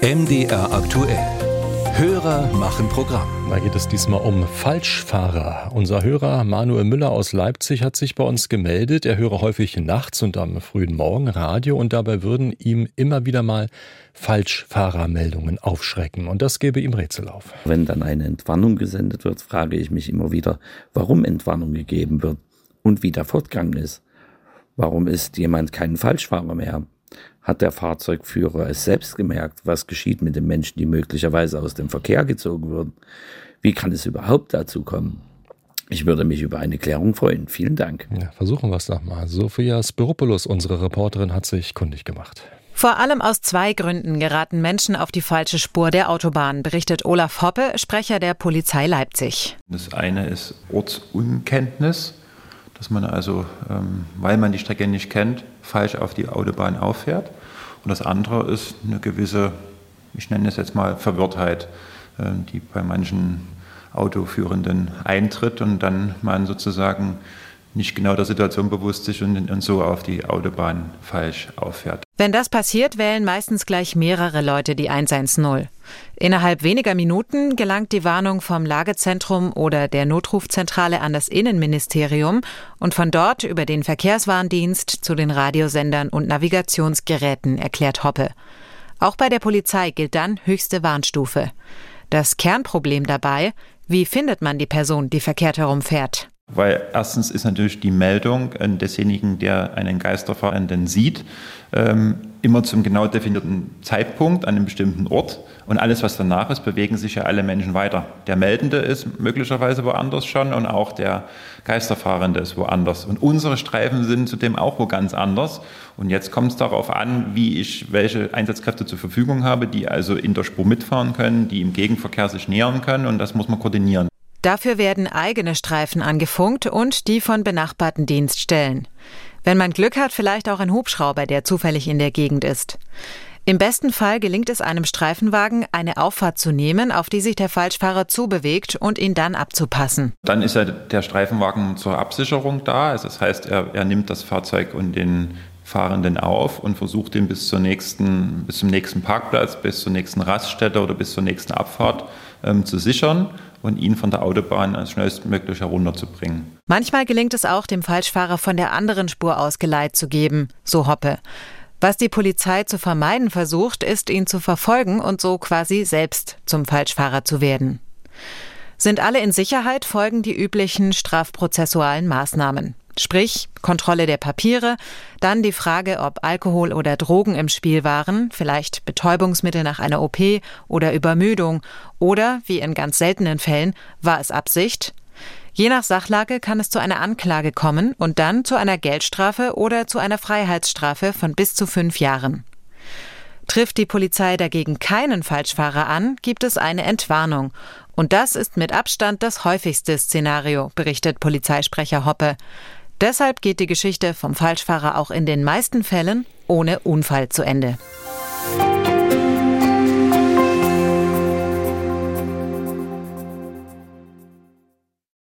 MDR aktuell. Hörer machen Programm. Da geht es diesmal um Falschfahrer. Unser Hörer Manuel Müller aus Leipzig hat sich bei uns gemeldet. Er höre häufig nachts und am frühen Morgen Radio und dabei würden ihm immer wieder mal Falschfahrermeldungen aufschrecken. Und das gebe ihm Rätsel auf. Wenn dann eine Entwarnung gesendet wird, frage ich mich immer wieder, warum Entwarnung gegeben wird und wie der Fortgang ist. Warum ist jemand kein Falschfahrer mehr? Hat der Fahrzeugführer es selbst gemerkt? Was geschieht mit den Menschen, die möglicherweise aus dem Verkehr gezogen würden? Wie kann es überhaupt dazu kommen? Ich würde mich über eine Klärung freuen. Vielen Dank. Ja, versuchen wir es nochmal. Sophia Spiropoulos, unsere Reporterin, hat sich kundig gemacht. Vor allem aus zwei Gründen geraten Menschen auf die falsche Spur der Autobahn, berichtet Olaf Hoppe, Sprecher der Polizei Leipzig. Das eine ist Ortsunkenntnis dass man also, ähm, weil man die Strecke nicht kennt, falsch auf die Autobahn auffährt. Und das andere ist eine gewisse, ich nenne es jetzt mal Verwirrtheit, äh, die bei manchen Autoführenden eintritt und dann man sozusagen nicht genau der Situation bewusst sich und, und so auf die Autobahn falsch auffährt. Wenn das passiert, wählen meistens gleich mehrere Leute die 110. Innerhalb weniger Minuten gelangt die Warnung vom Lagezentrum oder der Notrufzentrale an das Innenministerium und von dort über den Verkehrswarndienst zu den Radiosendern und Navigationsgeräten, erklärt Hoppe. Auch bei der Polizei gilt dann höchste Warnstufe. Das Kernproblem dabei, wie findet man die Person, die verkehrt herumfährt? Weil erstens ist natürlich die Meldung desjenigen, der einen Geisterfahrenden sieht, ähm, immer zum genau definierten Zeitpunkt an einem bestimmten Ort. Und alles, was danach ist, bewegen sich ja alle Menschen weiter. Der Meldende ist möglicherweise woanders schon und auch der Geisterfahrende ist woanders. Und unsere Streifen sind zudem auch wo ganz anders. Und jetzt kommt es darauf an, wie ich welche Einsatzkräfte zur Verfügung habe, die also in der Spur mitfahren können, die im Gegenverkehr sich nähern können. Und das muss man koordinieren. Dafür werden eigene Streifen angefunkt und die von benachbarten Dienststellen. Wenn man Glück hat, vielleicht auch ein Hubschrauber, der zufällig in der Gegend ist. Im besten Fall gelingt es einem Streifenwagen, eine Auffahrt zu nehmen, auf die sich der Falschfahrer zubewegt und ihn dann abzupassen. Dann ist ja der Streifenwagen zur Absicherung da. Also das heißt, er, er nimmt das Fahrzeug und den Fahrenden auf und versucht ihn bis, zur nächsten, bis zum nächsten Parkplatz, bis zur nächsten Raststätte oder bis zur nächsten Abfahrt ähm, zu sichern und ihn von der Autobahn als schnellstmöglich herunterzubringen. Manchmal gelingt es auch, dem Falschfahrer von der anderen Spur aus Geleit zu geben, so Hoppe. Was die Polizei zu vermeiden versucht, ist, ihn zu verfolgen und so quasi selbst zum Falschfahrer zu werden. Sind alle in Sicherheit, folgen die üblichen strafprozessualen Maßnahmen. Sprich, Kontrolle der Papiere, dann die Frage, ob Alkohol oder Drogen im Spiel waren, vielleicht Betäubungsmittel nach einer OP oder Übermüdung oder, wie in ganz seltenen Fällen, war es Absicht. Je nach Sachlage kann es zu einer Anklage kommen und dann zu einer Geldstrafe oder zu einer Freiheitsstrafe von bis zu fünf Jahren. Trifft die Polizei dagegen keinen Falschfahrer an, gibt es eine Entwarnung. Und das ist mit Abstand das häufigste Szenario, berichtet Polizeisprecher Hoppe. Deshalb geht die Geschichte vom Falschfahrer auch in den meisten Fällen ohne Unfall zu Ende.